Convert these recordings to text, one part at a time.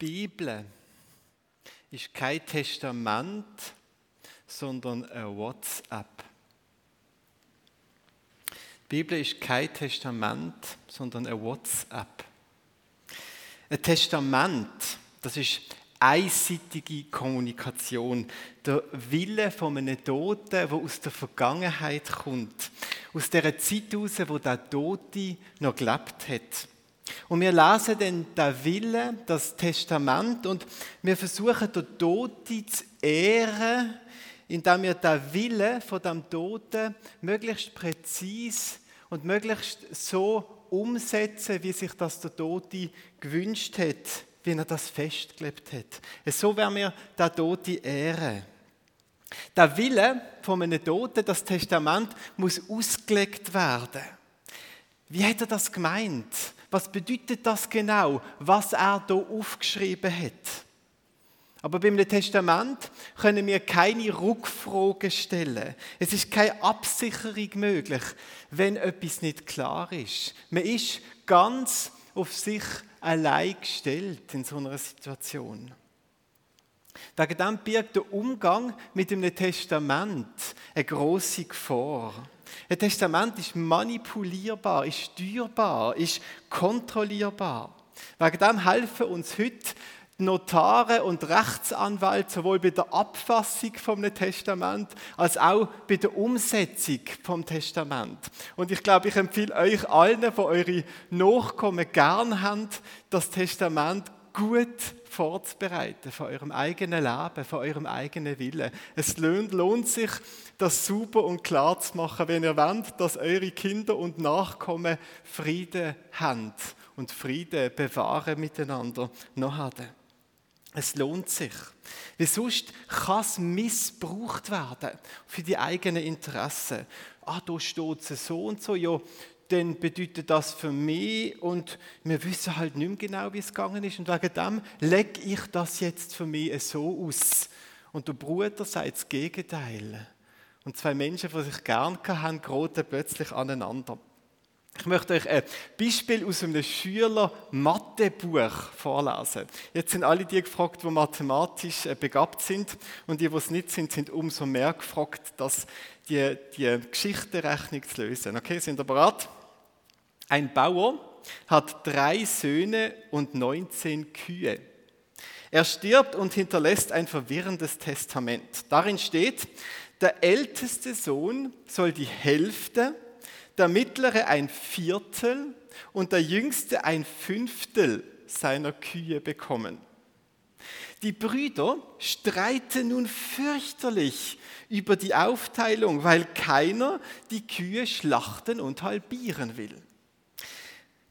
Bibel ist kein Testament, sondern ein WhatsApp. Die Bibel ist kein Testament, sondern ein WhatsApp. Ein Testament, das ist einseitige Kommunikation, der Wille von einem Toten, der aus der Vergangenheit kommt, aus der Zeit heraus, wo der Tote noch gelebt hat. Und wir lesen dann den Wille, das Testament und wir versuchen, den Toten zu ehren, indem wir den Wille von dem Toten möglichst präzise und möglichst so umsetzen, wie sich das der Tote gewünscht hat, wie er das festgelebt hat. So werden wir den Toten ehren. Der Wille von einem Toten, das Testament, muss ausgelegt werden. Wie hat er das gemeint? Was bedeutet das genau, was er da aufgeschrieben hat? Aber beim Testament können wir keine Rückfragen stellen. Es ist keine Absicherung möglich, wenn etwas nicht klar ist. Man ist ganz auf sich allein gestellt in so einer Situation. Wegen dem birgt der Umgang mit dem Testament eine grosse Gefahr. Ein Testament ist manipulierbar, ist steuerbar, ist kontrollierbar. Wegen dem helfen uns heute Notare und Rechtsanwälte sowohl bei der Abfassung vom Testament als auch bei der Umsetzung vom Testament. Und ich glaube, ich empfehle euch allen, die eure Nachkommen gern haben, das Testament gut vorzubereiten von eurem eigenen Leben, von eurem eigenen Willen. Es lohnt, lohnt sich, das super und klar zu machen, wenn ihr wollt, dass eure Kinder und Nachkommen Frieden haben und Frieden bewahren miteinander noch haben. Es lohnt sich. Wie sonst kann es missbraucht werden für die eigenen Interessen. Ah, da steht so und so, ja, dann bedeutet das für mich und wir wissen halt nicht mehr genau, wie es gegangen ist und wegen dem lege ich das jetzt für mich so aus. Und der Bruder sagt das Gegenteil. Und zwei Menschen, die sich gern haben, geraten plötzlich aneinander. Ich möchte euch ein Beispiel aus einem Schüler-Mathebuch vorlesen. Jetzt sind alle die gefragt, die mathematisch äh, begabt sind und die, die es nicht sind, sind umso mehr gefragt, dass die, die Geschichtenrechnung zu lösen. Okay, sind ihr bereit? Ein Bauer hat drei Söhne und 19 Kühe. Er stirbt und hinterlässt ein verwirrendes Testament. Darin steht, der älteste Sohn soll die Hälfte der mittlere ein Viertel und der jüngste ein Fünftel seiner Kühe bekommen. Die Brüder streiten nun fürchterlich über die Aufteilung, weil keiner die Kühe schlachten und halbieren will.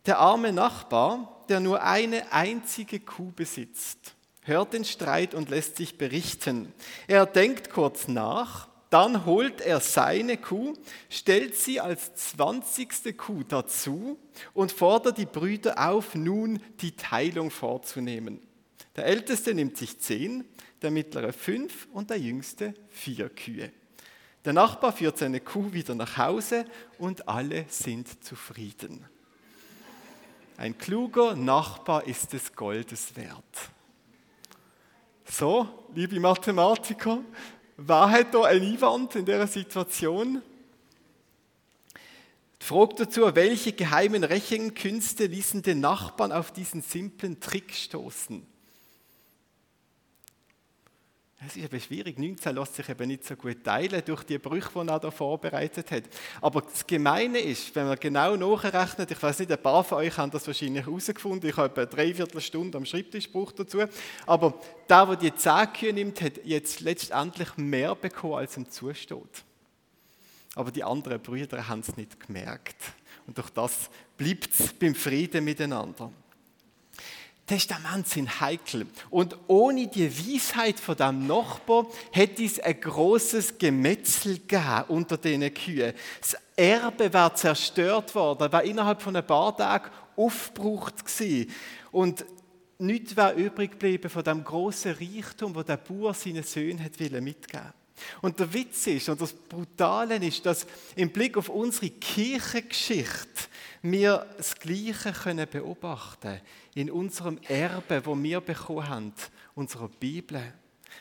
Der arme Nachbar, der nur eine einzige Kuh besitzt, hört den Streit und lässt sich berichten. Er denkt kurz nach dann holt er seine Kuh, stellt sie als zwanzigste Kuh dazu und fordert die Brüder auf, nun die Teilung vorzunehmen. Der Älteste nimmt sich zehn, der Mittlere fünf und der Jüngste vier Kühe. Der Nachbar führt seine Kuh wieder nach Hause und alle sind zufrieden. Ein kluger Nachbar ist des Goldes wert. So, liebe Mathematiker, Wer hat da einen Einwand in dieser Situation? Die Frage dazu, welche geheimen Rechenkünste ließen den Nachbarn auf diesen simplen Trick stoßen? Es ist eben schwierig, 19 lässt sich eben nicht so gut teilen durch die Brüche, die er da vorbereitet hat. Aber das Gemeine ist, wenn man genau nachrechnet, ich weiß nicht, ein paar von euch haben das wahrscheinlich herausgefunden, ich habe etwa eine Dreiviertelstunde am Schreibtisch dazu, aber der, der die 10 Kühe nimmt, hat jetzt letztendlich mehr bekommen, als ihm zusteht. Aber die anderen Brüder haben es nicht gemerkt. Und durch das bleibt es beim Frieden miteinander. Testament sind heikel. Und ohne die Weisheit von dem Nachbar hätte es ein großes Gemetzel gegeben unter den Kühen. Das Erbe war zerstört worden, war innerhalb von ein paar Tagen aufgebraucht gewesen. Und nichts war übrig geblieben von dem großen Reichtum, wo der Bauer seinen Söhnen mitgeben Und der Witz ist und das Brutale ist, dass im Blick auf unsere Kirchengeschichte wir das Gleiche können beobachten in unserem Erbe, wo wir bekommen haben, unserer Bibel.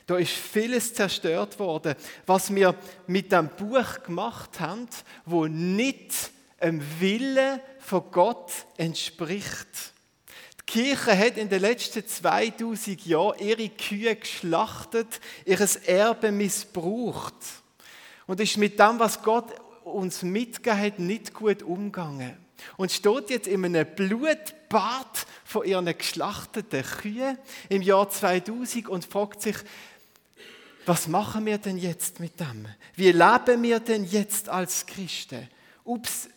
Da ist vieles zerstört worden, was wir mit dem Buch gemacht haben, wo nicht dem Willen von Gott entspricht. Die Kirche hat in den letzten 2000 Jahren ihre Kühe geschlachtet, ihres Erbe missbraucht und ist mit dem, was Gott uns mitgegeben hat, nicht gut umgegangen. Und steht jetzt in einem Blutbad von ihren geschlachteten Kühen im Jahr 2000 und fragt sich, was machen wir denn jetzt mit dem? Wie leben wir denn jetzt als Christen? Ups,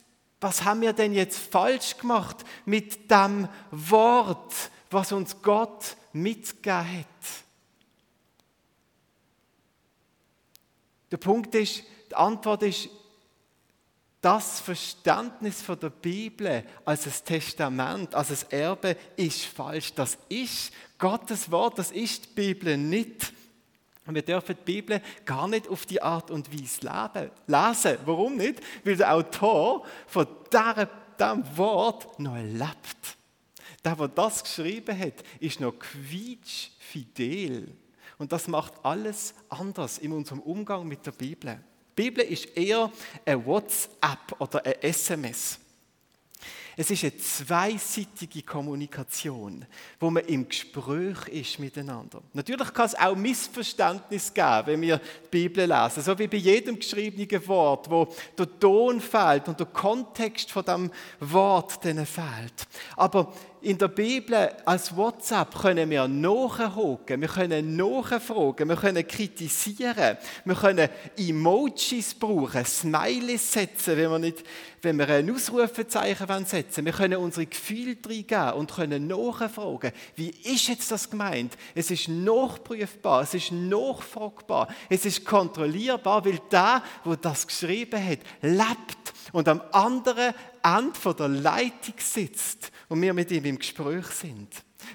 was haben wir denn jetzt falsch gemacht mit dem Wort, was uns Gott mitgegeben hat? Der Punkt ist, die Antwort ist, das Verständnis von der Bibel als ein Testament, als ein Erbe ist falsch. Das ist Gottes Wort, das ist die Bibel nicht. Und wir dürfen die Bibel gar nicht auf die Art und Weise lesen. Warum nicht? Weil der Autor von diesem Wort noch lebt. Der, der das geschrieben hat, ist noch quietschfidel. Und das macht alles anders in unserem Umgang mit der Bibel. Die Bibel ist eher ein WhatsApp oder ein SMS. Es ist eine zweiseitige Kommunikation, wo man im Gespräch ist miteinander. Natürlich kann es auch Missverständnis geben, wenn wir die Bibel lesen, so wie bei jedem geschriebenen Wort, wo der Ton fehlt und der Kontext von dem Wort fehlt. Aber in der Bibel als WhatsApp können wir nachhocken, wir können nachfragen, wir können kritisieren, wir können Emojis brauchen, Smileys setzen, wenn wir, nicht, wenn wir ein Ausrufezeichen setzen wollen. Wir können unsere Gefühle reingeben und können nachfragen, wie ist jetzt das gemeint? Es ist nachprüfbar, es ist nachfragbar, es ist kontrollierbar, weil der, der das geschrieben hat, lebt und am anderen Ende der Leitung sitzt und wir mit ihm im Gespräch sind.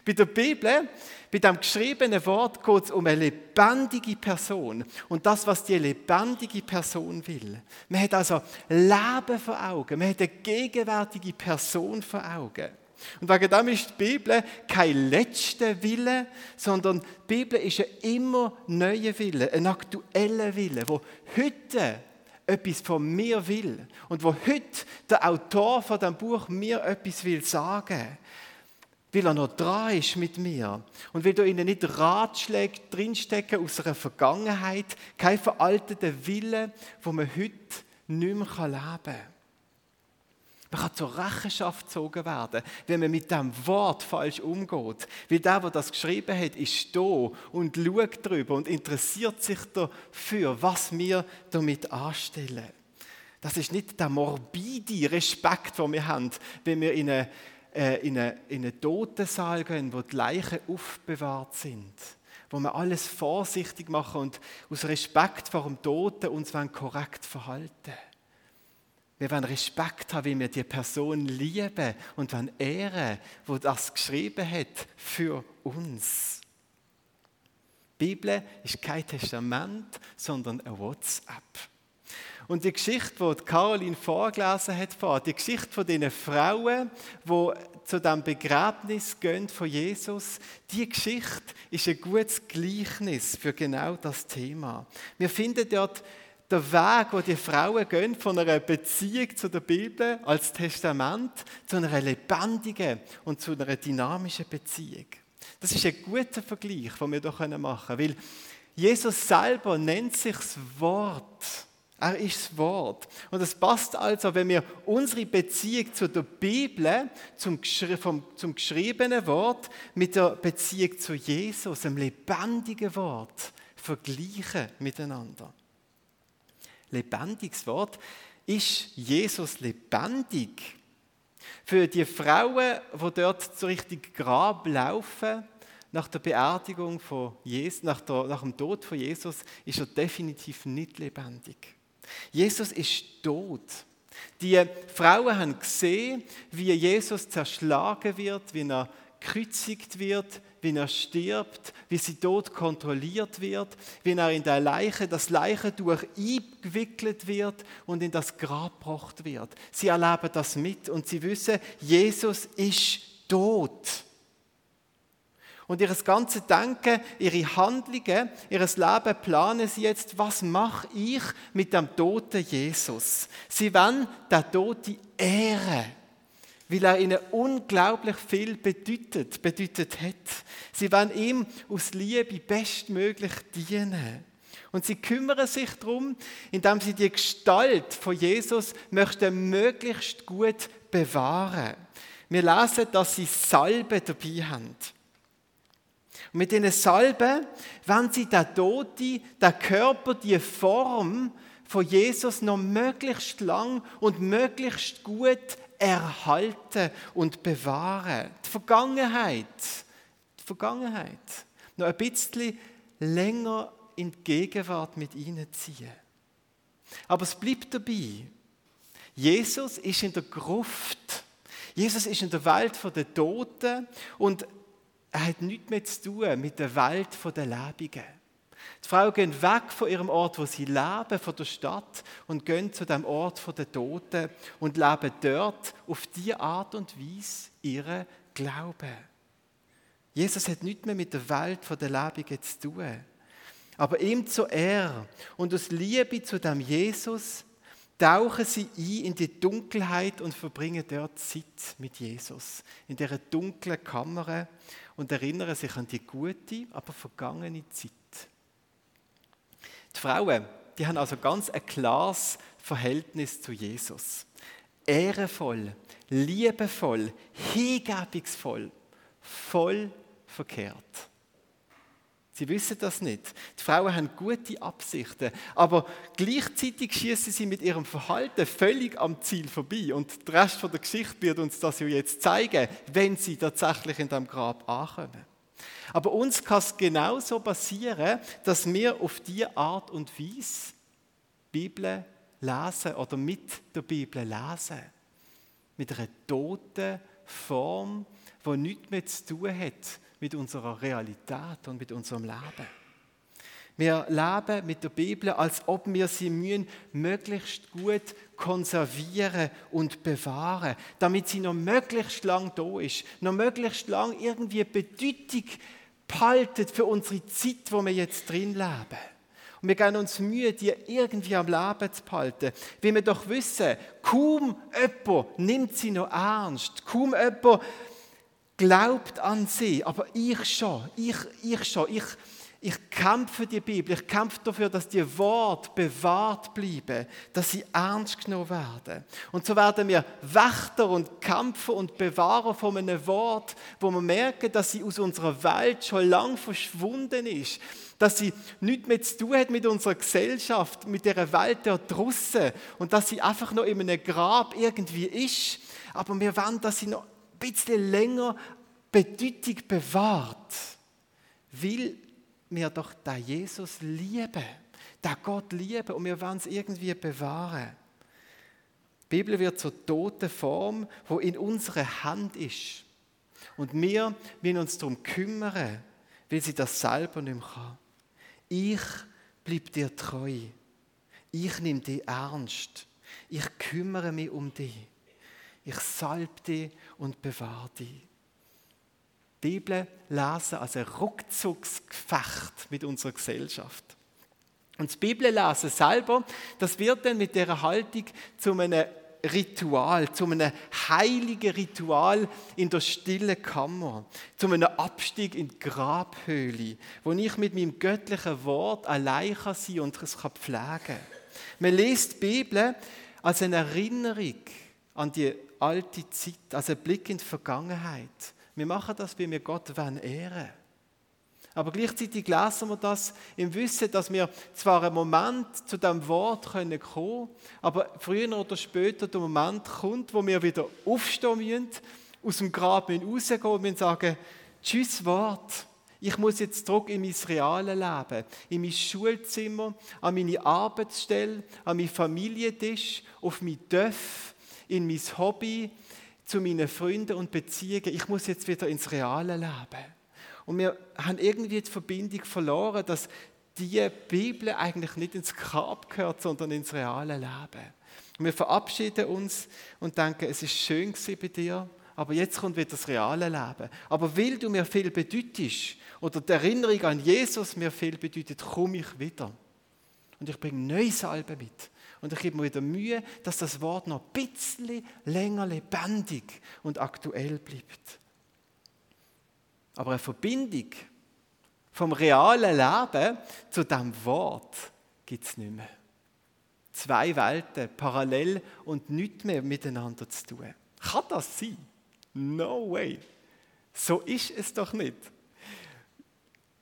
Bei der Bibel, bei dem geschriebenen Wort, geht es um eine lebendige Person und das, was die lebendige Person will. Man hat also Leben vor Augen, man hat eine gegenwärtige Person vor Augen. Und wegen dem ist die Bibel kein letzter Wille, sondern die Bibel ist ein immer neuer Wille, ein aktueller Wille, wo heute etwas von mir will und wo heute der Autor von dem Buch mir etwas will sagen, weil er noch dran ist mit mir und will da ihnen nicht Ratschläge drinstecken aus einer Vergangenheit, kein veralteter Wille, wo man heute nicht mehr leben kann. Man kann zur Rechenschaft gezogen werden, wenn man mit dem Wort falsch umgeht. Weil der, der das geschrieben hat, ist da und schaut darüber und interessiert sich dafür, was wir damit anstellen. Das ist nicht der morbide Respekt, den wir haben, wenn wir in einen, äh, in eine, in einen Totensaal gehen, wo die Leichen aufbewahrt sind wo wir alles vorsichtig machen und aus Respekt vor dem Toten uns korrekt verhalten. Wir wollen Respekt haben, wie wir die Person lieben und wollen ehren, wo das geschrieben hat für uns. Die Bibel ist kein Testament, sondern ein WhatsApp. Und die Geschichte, die Caroline vorgelesen hat, die Geschichte von den Frauen, die zu dem Begräbnis gehen von Jesus, die Geschichte ist ein gutes Gleichnis für genau das Thema. Wir finden dort der Weg, wo die Frauen gehen, von einer Beziehung zu der Bibel als Testament zu einer lebendigen und zu einer dynamischen Beziehung. Das ist ein guter Vergleich, den wir hier machen können, weil Jesus selber nennt sich das Wort. Er ist das Wort. Und es passt also, wenn wir unsere Beziehung zu der Bibel, zum, vom, zum geschriebenen Wort, mit der Beziehung zu Jesus, dem lebendigen Wort, vergleichen miteinander lebendiges Wort. Ist Jesus lebendig? Für die Frauen, die dort so richtig Grab laufen, nach der Beerdigung von Jesus, nach, der, nach dem Tod von Jesus, ist er definitiv nicht lebendig. Jesus ist tot. Die Frauen haben gesehen, wie Jesus zerschlagen wird, wie er gekreuzigt wird, wie er stirbt, wie sie dort kontrolliert wird, wie er in der Leiche, das Leichentuch eingewickelt wird und in das Grab gebracht wird. Sie erleben das mit und sie wissen, Jesus ist tot. Und ihr ganze Denken, ihre Handlungen, ihr Leben planen sie jetzt, was mache ich mit dem toten Jesus? Sie wollen den Toten ehren weil er ihnen unglaublich viel bedeutet, bedeutet hat. Sie wollen ihm aus Liebe bestmöglich dienen. Und sie kümmern sich darum, indem sie die Gestalt von Jesus möchten möglichst gut bewahren. Wir lesen, dass sie Salbe dabei haben. Und mit diesen Salben wenn sie der Tote, der Körper, die Form von Jesus noch möglichst lang und möglichst gut erhalten und bewahren. Die Vergangenheit, die Vergangenheit, noch ein bisschen länger in die Gegenwart mit ziehen. Aber es bleibt dabei. Jesus ist in der Gruft. Jesus ist in der Welt der Toten und er hat nichts mehr zu tun mit der Welt der Lebenden. Die Frauen gehen weg von ihrem Ort, wo sie leben, von der Stadt, und gehen zu dem Ort der Toten und leben dort auf die Art und Weise ihre Glauben. Jesus hat nichts mehr mit der Welt der Lebenden zu tun. Aber ihm zu Ehre und aus Liebe zu dem Jesus tauchen sie ein in die Dunkelheit und verbringen dort Zeit mit Jesus. In dieser dunklen Kammer und erinnern sich an die gute, aber vergangene Zeit. Die Frauen, die haben also ganz ein klares Verhältnis zu Jesus. Ehrenvoll, liebevoll, hingebungsvoll, voll verkehrt. Sie wissen das nicht. Die Frauen haben gute Absichten, aber gleichzeitig schießen sie mit ihrem Verhalten völlig am Ziel vorbei. Und der Rest der Geschichte wird uns das ja jetzt zeigen, wenn sie tatsächlich in dem Grab ankommen. Aber uns kann es genauso passieren, dass wir auf diese Art und Weise Bibel lesen oder mit der Bibel lesen. Mit einer toten Form, die nichts mehr zu tun hat mit unserer Realität und mit unserem Leben. Wir leben mit der Bibel, als ob wir sie mühen, möglichst gut konservieren und bewahren, damit sie noch möglichst lang da ist, noch möglichst lang irgendwie Bedeutung behalten für unsere Zeit, wo wir jetzt drin leben. Und wir geben uns Mühe, die irgendwie am Leben zu behalten. Wie wir doch wissen, kaum jemand nimmt sie noch ernst. Kaum jemand glaubt an sie. Aber ich schon, ich, ich schon, ich, ich kämpfe die Bibel, ich kämpfe dafür, dass die Worte bewahrt bleiben, dass sie ernst genommen werden. Und so werden wir Wächter und Kämpfer und Bewahrer von einem Wort, wo wir merken, dass sie aus unserer Welt schon lang verschwunden ist, dass sie nichts mehr zu tun hat mit unserer Gesellschaft, mit der Welt der Drussen und dass sie einfach noch in einem Grab irgendwie ist. Aber wir wollen, dass sie noch ein bisschen länger Bedeutung bewahrt, weil wir doch den Jesus lieben, den Gott lieben und wir wollen es irgendwie bewahren. Die Bibel wird zur toten Form, wo in unserer Hand ist. Und wir müssen uns darum kümmern, weil sie das selber nicht mehr kann. Ich bleibe dir treu. Ich nehme dich ernst. Ich kümmere mich um dich. Ich salbe dich und bewahre dich. Bibel lesen als ein Rückzugsgefecht mit unserer Gesellschaft. Und das Bibellesen selber, das wird dann mit der Haltung zu einem Ritual, zu einem heiligen Ritual in der stillen Kammer, zu einem Abstieg in die Grabhöhle, wo ich mit meinem göttlichen Wort allein kann sein und es kann pflegen. Man liest die Bibel als eine Erinnerung an die alte Zeit, als ein Blick in die Vergangenheit. Wir machen das, weil wir Gott ehren wollen. Aber gleichzeitig lesen wir das im Wissen, dass wir zwar einen Moment zu dem Wort kommen können, aber früher oder später der Moment kommt, wo wir wieder aufstehen müssen, aus dem Grab rausgehen und sagen, tschüss Wort, ich muss jetzt zurück in mein reales Leben, in mein Schulzimmer, an meine Arbeitsstelle, an meinen Familientisch, auf mein Dörf, in mein Hobby, zu meinen Freunden und Beziehungen. Ich muss jetzt wieder ins reale Leben. Und wir haben irgendwie die Verbindung verloren, dass die Bibel eigentlich nicht ins Grab gehört, sondern ins reale Leben. Und wir verabschieden uns und denken, es ist schön bei dir, aber jetzt kommt wieder das reale Leben. Aber weil du mir viel bedeutest oder die Erinnerung an Jesus mir viel bedeutet, komme ich wieder. Und ich bringe neue Salbe mit. Und ich gebe mir wieder Mühe, dass das Wort noch ein bisschen länger lebendig und aktuell bleibt. Aber eine Verbindung vom realen Leben zu dem Wort gibt es nicht mehr. Zwei Welten, parallel und nichts mehr miteinander zu tun. Kann das sein? No way. So ist es doch nicht.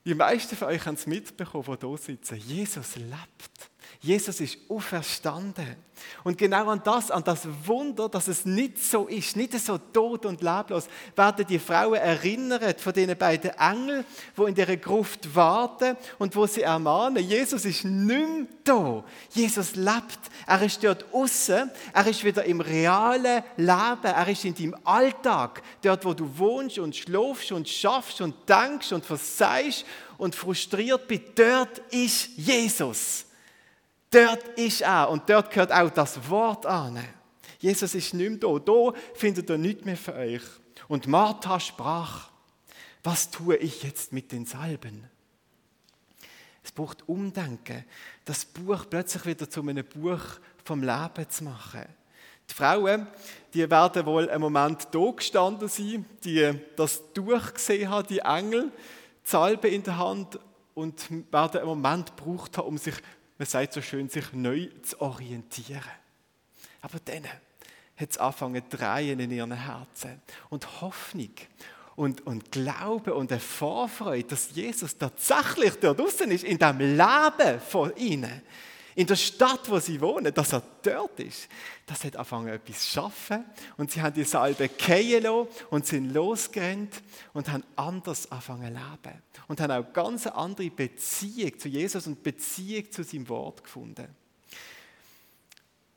Die meisten von euch haben es mitbekommen, die hier sitzen. Jesus lebt. Jesus ist auferstanden. Und genau an das, an das Wunder, dass es nicht so ist, nicht so tot und leblos, werden die Frauen erinnert von den beiden Engeln, wo in der Gruft warten und wo sie ermahnen, Jesus ist nicht da. Jesus lebt. Er ist dort außen. Er ist wieder im realen Leben. Er ist in deinem Alltag, dort, wo du wohnst und schläfst und schaffst und denkst und verseihst und frustriert bist. Dort ist Jesus. Dort ist er und dort gehört auch das Wort an. Jesus ist nicht mehr da. Da findet er nichts mehr für euch. Und Martha sprach, was tue ich jetzt mit den Salben? Es braucht Umdenken, das Buch plötzlich wieder zu einem Buch vom Leben zu machen. Die Frauen, die werden wohl einen Moment da gestanden sein, die das durchgesehen haben, die Engel, die Salbe in der Hand und werden einen Moment gebraucht haben, um sich man sagt so schön, sich neu zu orientieren. Aber dann hat es angefangen zu drehen in ihren Herzen. Und Hoffnung und, und Glaube und eine Vorfreude, dass Jesus tatsächlich dort draußen ist, in dem Leben von ihnen, in der Stadt, wo sie wohnen, dass er dort ist, das hat angefangen etwas zu schaffen. Und sie haben die Salbe lassen und sind losgerannt und haben anders angefangen zu leben. Und haben auch ganz andere Beziehung zu Jesus und Beziehung zu seinem Wort gefunden.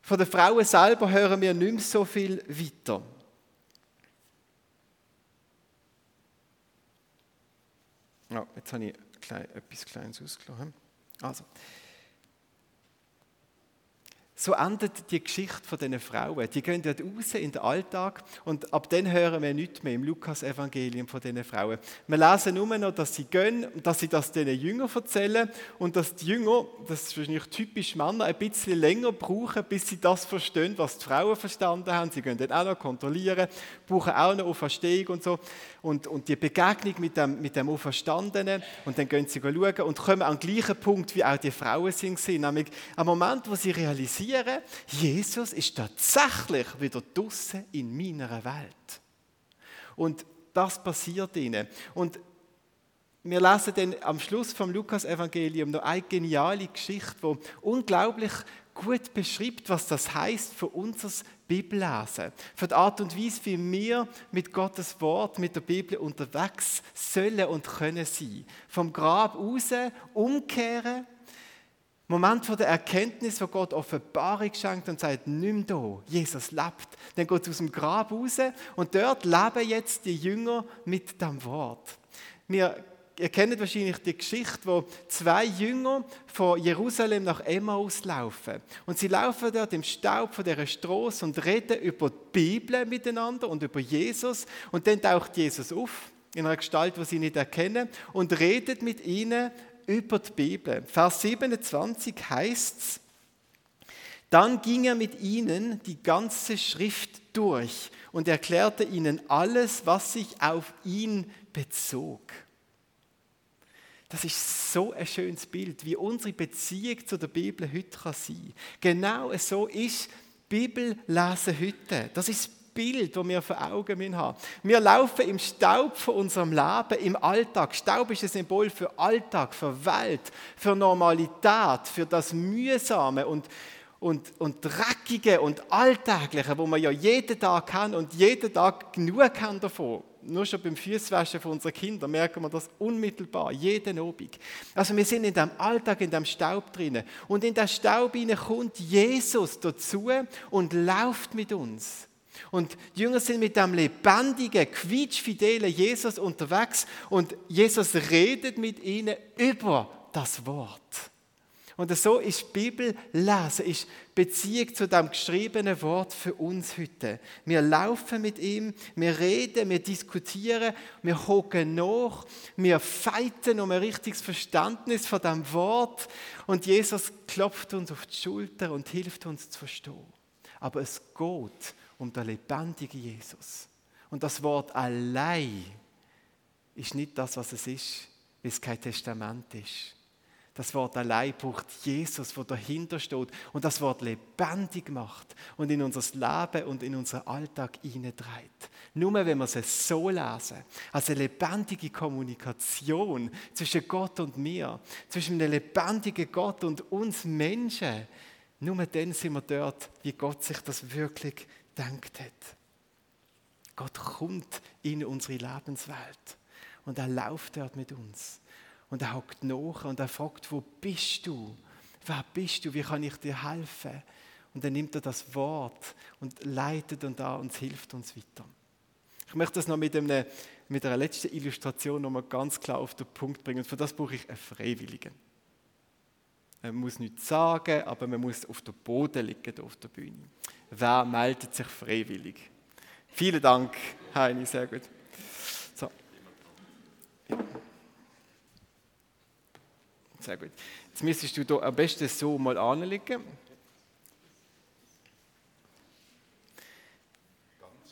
Von den Frauen selber hören wir nicht mehr so viel weiter. Ja, jetzt habe ich etwas Kleines ausgelassen. Also, so endet die Geschichte von diesen Frauen. Die gehen dort raus in den Alltag und ab dann hören wir nichts mehr im Lukas-Evangelium von diesen Frauen. Wir lesen nur noch, dass sie gehen, dass sie das den Jüngern erzählen und dass die Jünger, das ist wahrscheinlich typisch Männer, ein bisschen länger brauchen, bis sie das verstehen, was die Frauen verstanden haben. Sie gehen dann auch noch kontrollieren, brauchen auch noch Auferstehung und so. Und, und die Begegnung mit dem, mit dem Auferstandenen und dann gehen sie schauen und kommen an den gleichen Punkt, wie auch die Frauen sind, nämlich am Moment, wo sie realisieren, realisieren, Jesus ist tatsächlich wieder draußen in meiner Welt. Und das passiert ihnen. Und wir lesen dann am Schluss vom Lukas-Evangelium noch eine geniale Geschichte, die unglaublich gut beschreibt, was das heißt für unser Bibellesen, für die Art und Weise, wie wir mit Gottes Wort, mit der Bibel unterwegs sollen und können sein. Vom Grab raus umkehren Moment von der Erkenntnis, wo Gott Offenbarung schenkt und sagt, nimm da, Jesus lebt. Dann geht es aus dem Grab raus und dort leben jetzt die Jünger mit dem Wort. Wir Ihr kennt wahrscheinlich die Geschichte, wo zwei Jünger von Jerusalem nach Emmaus laufen. Und sie laufen dort im Staub von der Straße und reden über die Bibel miteinander und über Jesus. Und dann taucht Jesus auf in einer Gestalt, die sie nicht erkennen, und redet mit ihnen über die Bibel. Vers 27 heißt es, dann ging er mit ihnen die ganze Schrift durch und erklärte ihnen alles, was sich auf ihn bezog. Das ist so ein schönes Bild, wie unsere Beziehung zu der Bibel heute kann sein. Genau so ist Bibellesen heute. Das ist Bild, das wir vor Augen haben. Wir laufen im Staub von unserem Leben, im Alltag. Staub ist ein Symbol für Alltag, für Welt, für Normalität, für das Mühsame und, und, und Dreckige und Alltägliche, wo man ja jeden Tag kann und jeden Tag genug haben davon. Nur schon beim Füßwaschen von unseren Kindern merken wir das unmittelbar, jeden Abend. Also wir sind in dem Alltag, in dem Staub drinnen. Und in den Staub kommt Jesus dazu und läuft mit uns. Und die Jünger sind mit dem lebendigen, quietschfidelen Jesus unterwegs und Jesus redet mit ihnen über das Wort. Und so ist Bibel lesen, ist Beziehung zu dem geschriebenen Wort für uns heute. Wir laufen mit ihm, wir reden, wir diskutieren, wir hocken nach, wir feiten um ein richtiges Verständnis von dem Wort und Jesus klopft uns auf die Schulter und hilft uns zu verstehen. Aber es geht um den lebendigen Jesus. Und das Wort allein ist nicht das, was es ist, weil es kein Testament ist. Das Wort allein braucht Jesus, der dahinter steht und das Wort lebendig macht und in unser Leben und in unseren Alltag hineintreibt. Nur wenn wir es so lesen, als eine lebendige Kommunikation zwischen Gott und mir, zwischen einem lebendigen Gott und uns Menschen, nur dann sind wir dort, wie Gott sich das wirklich denkt hat. Gott kommt in unsere Lebenswelt und er läuft dort mit uns. Und er hockt nach und er fragt, wo bist du? Wer bist du? Wie kann ich dir helfen? Und dann nimmt er das Wort und leitet und da und hilft uns weiter. Ich möchte das noch mit, einem, mit einer letzten Illustration noch mal ganz klar auf den Punkt bringen. Und für das brauche ich einen Freiwilligen. Man muss nichts sagen, aber man muss auf dem Boden liegen, auf der Bühne. Wer meldet sich freiwillig? Vielen Dank, Heini, sehr gut. So. Sehr gut. Jetzt müsstest du hier am besten so mal anlegen.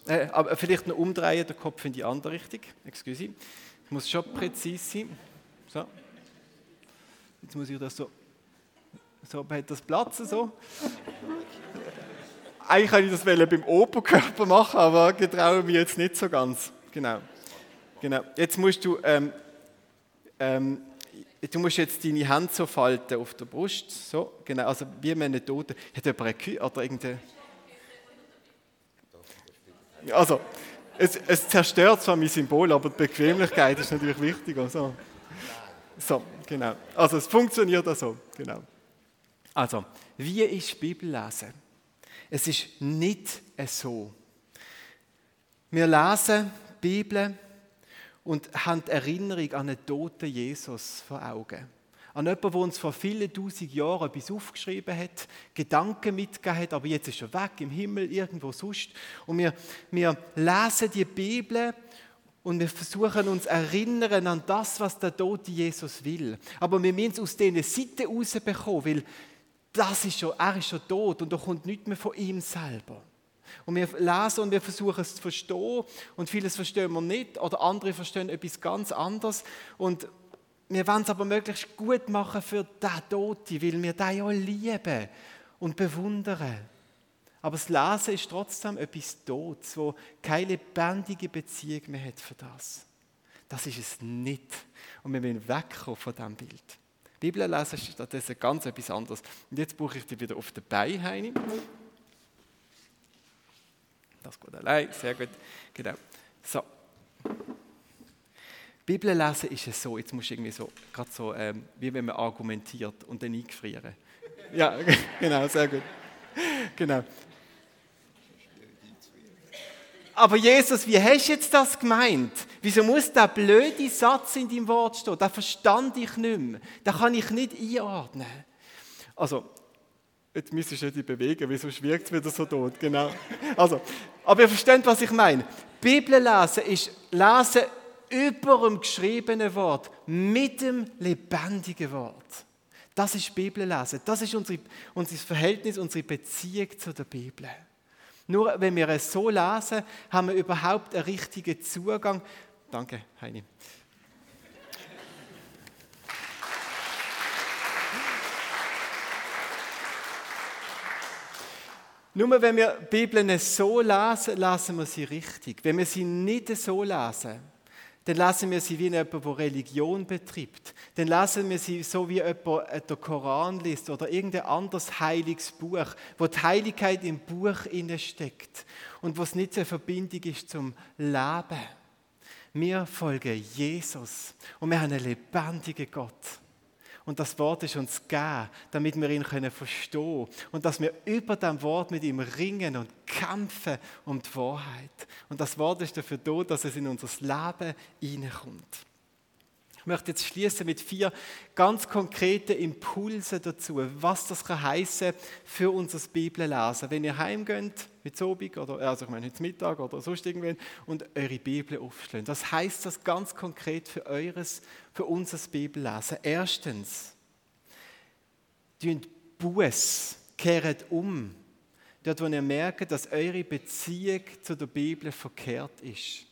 Äh, aber vielleicht noch umdrehen, den Kopf in die andere Richtung. Excuse. Ich muss schon präzise sein. So. Jetzt muss ich das so. So, hat das Platz so. Eigentlich kann ich das beim Oberkörper machen, aber getraue mich jetzt nicht so ganz. Genau. genau. Jetzt musst du ähm, ähm, du musst jetzt deine Hand so falten auf der Brust, so, genau, also wie eine Tote. Hat jemand eine Kühe oder irgendeine... Also, es, es zerstört zwar mein Symbol, aber die Bequemlichkeit ist natürlich wichtiger. So, so genau. Also, es funktioniert auch so, genau. Also, wie ist die Bibel lesen? Es ist nicht so. Wir lesen die Bibel und haben die Erinnerung an einen toten Jesus vor Augen. An jemanden, der uns vor vielen tausend Jahren etwas aufgeschrieben hat, Gedanken mitgegeben hat, aber jetzt ist er weg, im Himmel, irgendwo sonst. Und wir, wir lesen die Bibel und wir versuchen uns erinnern an das, was der tote Jesus will. Aber wir müssen es aus diesen Seiten rausbekommen, weil das ist schon, er ist schon tot und da kommt nichts mehr von ihm selber. Und wir lesen und wir versuchen es zu verstehen und vieles verstehen wir nicht oder andere verstehen etwas ganz anderes und wir wollen es aber möglichst gut machen für den Tote, weil wir den ja lieben und bewundern. Aber das Lesen ist trotzdem etwas Todes, wo keine lebendige Beziehung mehr hat für das. Das ist es nicht. Und wir wollen wegkommen von diesem Bild. Bibel lesen ist stattdessen ganz etwas anderes. Und jetzt brauche ich die wieder auf den Bein. Das geht allein, sehr gut. Genau. So. Bibel lesen ist es so, jetzt musst du irgendwie so, gerade so, ähm, wie wenn man argumentiert und dann eingefrieren. Ja, genau, sehr gut. Genau. Aber Jesus, wie hast du jetzt das gemeint? Wieso muss der blöde Satz in deinem Wort stehen? Den verstand ich nicht mehr. Den kann ich nicht einordnen. Also, jetzt müsstest du dich bewegen, wieso schwirrt es wieder so tot? Genau. Also, aber ihr versteht, was ich meine. Bibel lesen ist Lesen über dem geschriebenen Wort, mit dem lebendigen Wort. Das ist Bibel lesen. Das ist unsere, unser Verhältnis, unsere Beziehung zu der Bibel. Nur wenn wir es so lesen, haben wir überhaupt einen richtigen Zugang. Danke, Heini. Nur wenn wir Bibeln so lesen, lassen wir sie richtig. Wenn wir sie nicht so lesen, dann lassen wir sie wie jemand, der Religion betreibt. Dann lassen wir sie so wie jemand äh, den Koran liest oder irgendein anderes heiliges Buch, wo die Heiligkeit im Buch steckt und was nicht eine Verbindung ist zum Leben. Wir folgen Jesus und wir haben einen lebendigen Gott. Und das Wort ist uns gegeben, damit wir ihn können verstehen und dass wir über dem Wort mit ihm ringen und kämpfen um die Wahrheit. Und das Wort ist dafür da, dass es in unser Leben hineinkommt. Ich möchte jetzt schließen mit vier ganz konkreten Impulsen dazu, was das kann für unser Bibellesen. Wenn ihr heimgeht, mit Sobig oder also ich meine heute Mittag oder sonst irgendwann und eure Bibel aufschlagen. Was heißt das ganz konkret für eures, für unser Bibellesen? Erstens, tut Buß, kehrt um, dort wo ihr merkt, dass eure Beziehung zu der Bibel verkehrt ist.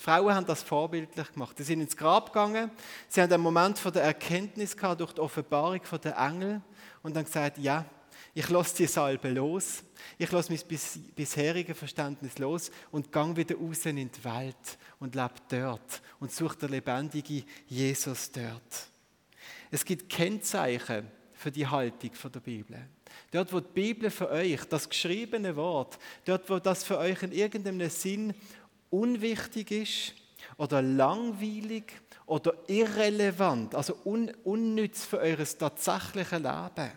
Die Frauen haben das vorbildlich gemacht. Sie sind ins Grab gegangen, sie haben einen Moment von der Erkenntnis gehabt durch die Offenbarung von der Engel und dann gesagt, ja, ich lasse die Salbe los, ich lasse mein bisheriges Verständnis los und gang wieder raus in die Welt und lebe dort und suche den lebendigen Jesus dort. Es gibt Kennzeichen für die Haltung der Bibel. Dort, wo die Bibel für euch, das geschriebene Wort, dort, wo das für euch in irgendeinem Sinn unwichtig ist oder langweilig oder irrelevant, also un unnütz für eures tatsächliche Leben.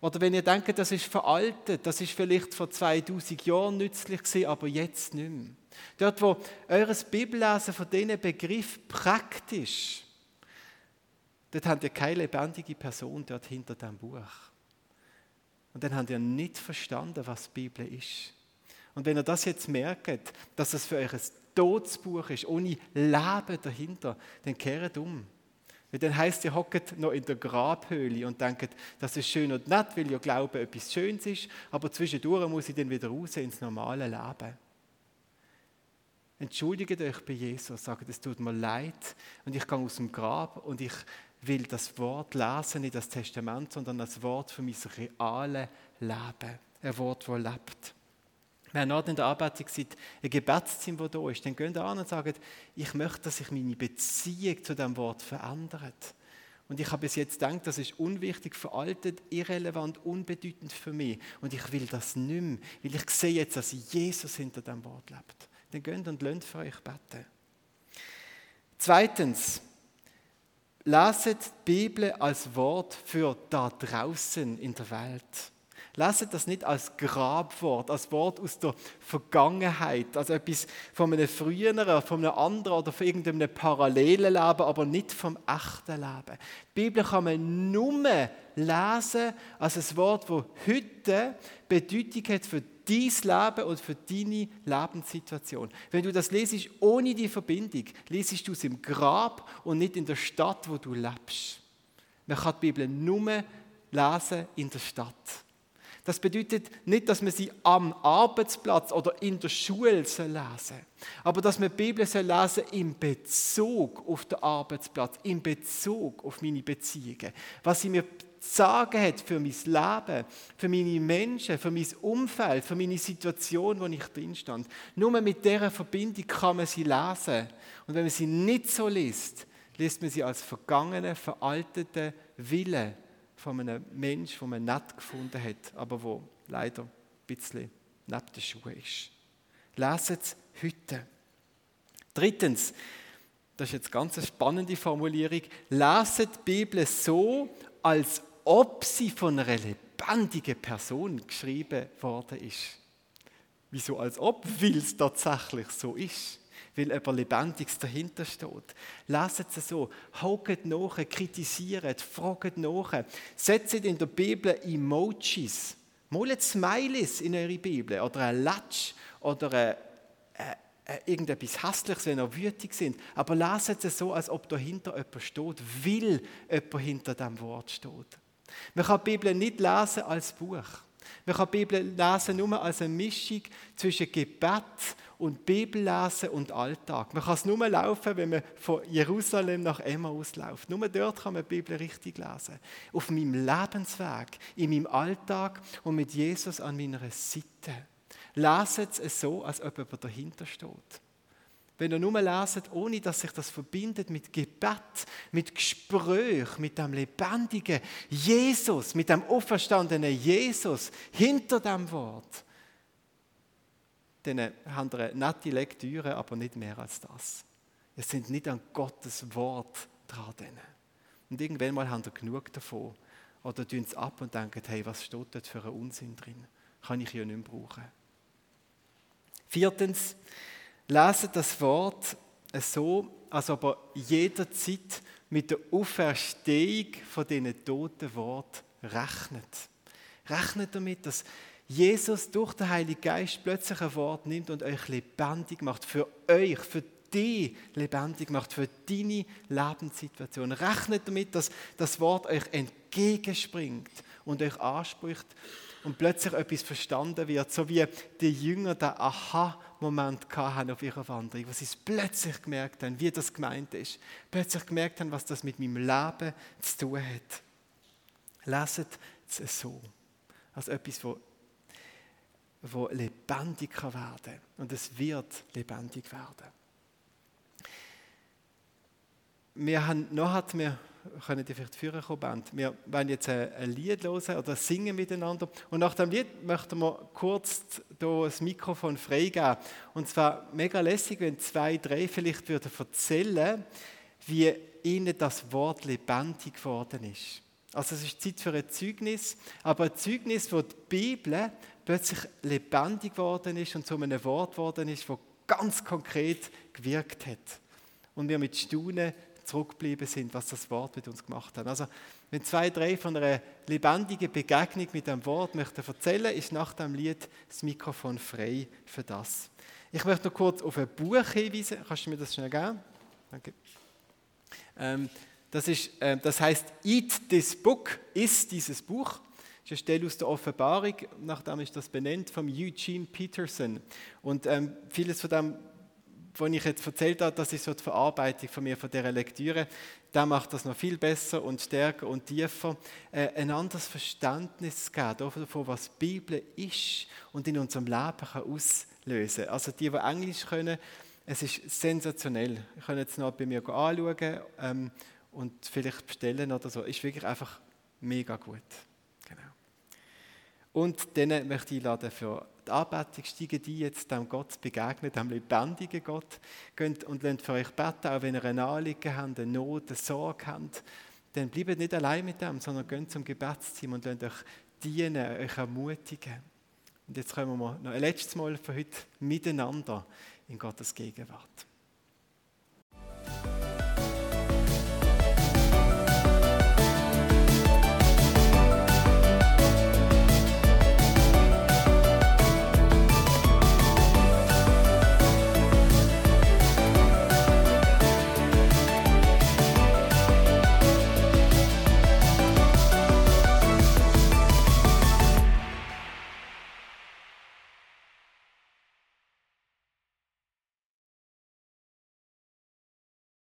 Oder wenn ihr denkt, das ist veraltet, das ist vielleicht vor 2000 Jahren nützlich gewesen, aber jetzt nicht mehr. Dort, wo eures Bibellesen von diesen Begriff praktisch, dort habt ihr keine lebendige Person dort hinter dem Buch. Und dann habt ihr nicht verstanden, was die Bibel ist. Und wenn ihr das jetzt merkt, dass es für euch ein Todesbuch ist, ohne Leben dahinter, dann kehrt um. Weil dann heisst, ihr hockt noch in der Grabhöhle und denkt, das ist schön und nett, weil ihr glaubt, etwas Schönes ist, aber zwischendurch muss ich dann wieder raus ins normale Leben. Entschuldigt euch bei Jesus, sagt, es tut mir leid und ich gehe aus dem Grab und ich will das Wort lesen, nicht das Testament, sondern das Wort für mein reales Leben. Ein Wort, das lebt. Wenn ihr in der Arbeit seid, ein Gebetsteam, das da ist, dann geht ihr an und sagt, ich möchte, dass sich meine Beziehung zu diesem Wort verändert. Und ich habe bis jetzt gedacht, das ist unwichtig, veraltet, irrelevant, unbedeutend für mich. Und ich will das nicht mehr, weil ich sehe jetzt, dass Jesus hinter dem Wort lebt. Dann geht und lernt für euch beten. Zweitens, lasst die Bibel als Wort für da draußen in der Welt. Leset das nicht als Grabwort, als Wort aus der Vergangenheit, als etwas von einem früheren, von einem anderen oder von irgendeinem parallelen Leben, aber nicht vom echten Leben. Die Bibel kann man nur lesen als ein Wort, das heute Bedeutung hat für dein Leben und für deine Lebenssituation. Wenn du das lesest ohne die Verbindung, lesest du es im Grab und nicht in der Stadt, wo du lebst. Man kann die Bibel nur lesen in der Stadt. Das bedeutet nicht, dass man sie am Arbeitsplatz oder in der Schule lesen soll, aber dass man die Bibel soll lesen im Bezug auf den Arbeitsplatz, im Bezug auf meine Beziehungen. Was sie mir sagen hat für mein Leben, für meine Menschen, für mein Umfeld, für meine Situation, wo ich drin stand. Nur mit dieser Verbindung kann man sie lesen. Und wenn man sie nicht so liest, liest man sie als vergangene, veraltete Wille von einem Menschen, den man nett gefunden hat, aber wo leider ein bisschen neben den Schuhen ist. Leset es heute. Drittens, das ist jetzt ganz eine spannende Formulierung, leset die Bibel so, als ob sie von einer lebendigen Person geschrieben worden ist. Wieso als ob? Weil es tatsächlich so ist weil etwas Lebendiges dahinter steht. Lasst es so, hauket nach, kritisiert, fragt nach, setzt in der Bibel Emojis, malet Smileys in eure Bibel oder ein Latsch oder ein, ein, ein, irgendetwas Hässliches, wenn ihr wütig sind. Aber lasst es so, als ob dahinter jemand steht, will jemand hinter dem Wort steht. Man kann die Bibel nicht lesen als Buch. Man kann die Bibel lesen nur als eine Mischung zwischen Gebet und Bibellesen und Alltag. Man kann es nur laufen, wenn man von Jerusalem nach Emmaus läuft. Nur dort kann man die Bibel richtig lesen. Auf meinem Lebensweg, in meinem Alltag und mit Jesus an meiner Seite. Leset es so, als ob jemand dahinter steht. Wenn ihr nur leset, ohne dass sich das verbindet mit Gebet, mit Gespräch, mit dem lebendigen Jesus, mit dem auferstandenen Jesus hinter dem Wort, dann haben eine nette Lektüre, aber nicht mehr als das. Es sind nicht an Gottes Wort dran. Und irgendwann mal haben ihr genug davon. Oder tun es ab und denken, hey, was steht dort für ein Unsinn drin? Kann ich ja nicht mehr brauchen. Viertens, lesen das Wort so, als ob er jederzeit mit der Auferstehung von diesen toten Wort rechnet. Rechnet damit, dass Jesus durch den Heiligen Geist plötzlich ein Wort nimmt und euch lebendig macht. Für euch, für dich lebendig macht, für deine Lebenssituation. Rechnet damit, dass das Wort euch entgegenspringt und euch anspricht und plötzlich etwas verstanden wird, so wie die Jünger den Aha-Moment hatten auf ihrer Wanderung, wo sie es plötzlich gemerkt haben, wie das gemeint ist. Plötzlich gemerkt haben, was das mit meinem Leben zu tun hat. Leset es so, als etwas, wo, wo lebendig kann werden und es wird lebendig werden. Wir haben, noch hat mir können die vielleicht führen kommen, Band. Wir wollen jetzt ein Lied hören oder singen miteinander. Und nach dem Lied möchten wir kurz hier das Mikrofon freigeben. Und zwar mega lässig, wenn zwei, drei vielleicht würden erzählen, wie ihnen das Wort lebendig geworden ist. Also es ist Zeit für ein Zeugnis, aber ein Zeugnis, wo die Bibel plötzlich lebendig geworden ist und zu einem Wort geworden ist, das ganz konkret gewirkt hat. Und wir mit Staunen zurückgeblieben sind, was das Wort mit uns gemacht hat. Also, wenn zwei, drei von einer lebendigen Begegnung mit dem Wort möchten erzählen, ist nach dem Lied das Mikrofon frei für das. Ich möchte noch kurz auf ein Buch hinweisen. Kannst du mir das schnell geben? Danke. Ähm, das, ist, äh, das heißt Eat This Book, ist dieses Buch. Ist eine Stelle aus der Offenbarung, nachdem ist das benannt, von Eugene Peterson. Und ähm, vieles von dem was ich jetzt erzählt habe, das ist so die Verarbeitung von mir, von dieser Lektüre. Der macht das noch viel besser und stärker und tiefer. Äh, ein anderes Verständnis zu geben davon, was die Bibel ist und in unserem Leben kann auslösen kann. Also die, die Englisch können, es ist sensationell. Ich kann jetzt noch bei mir anschauen ähm, und vielleicht bestellen oder so. Ist wirklich einfach mega gut. Und dann möchte ich einladen für die Anbetung, steigen die jetzt dem Gott begegnen, dem lebendigen Gott. Geht und lernt für euch beten, auch wenn ihr ein Anliegen habt, eine Not, eine Sorge habt. Dann bleibt nicht allein mit dem, sondern geht zum Gebetsteam und lernt euch dienen, euch ermutigen. Und jetzt kommen wir noch ein letztes Mal für heute miteinander in Gottes Gegenwart.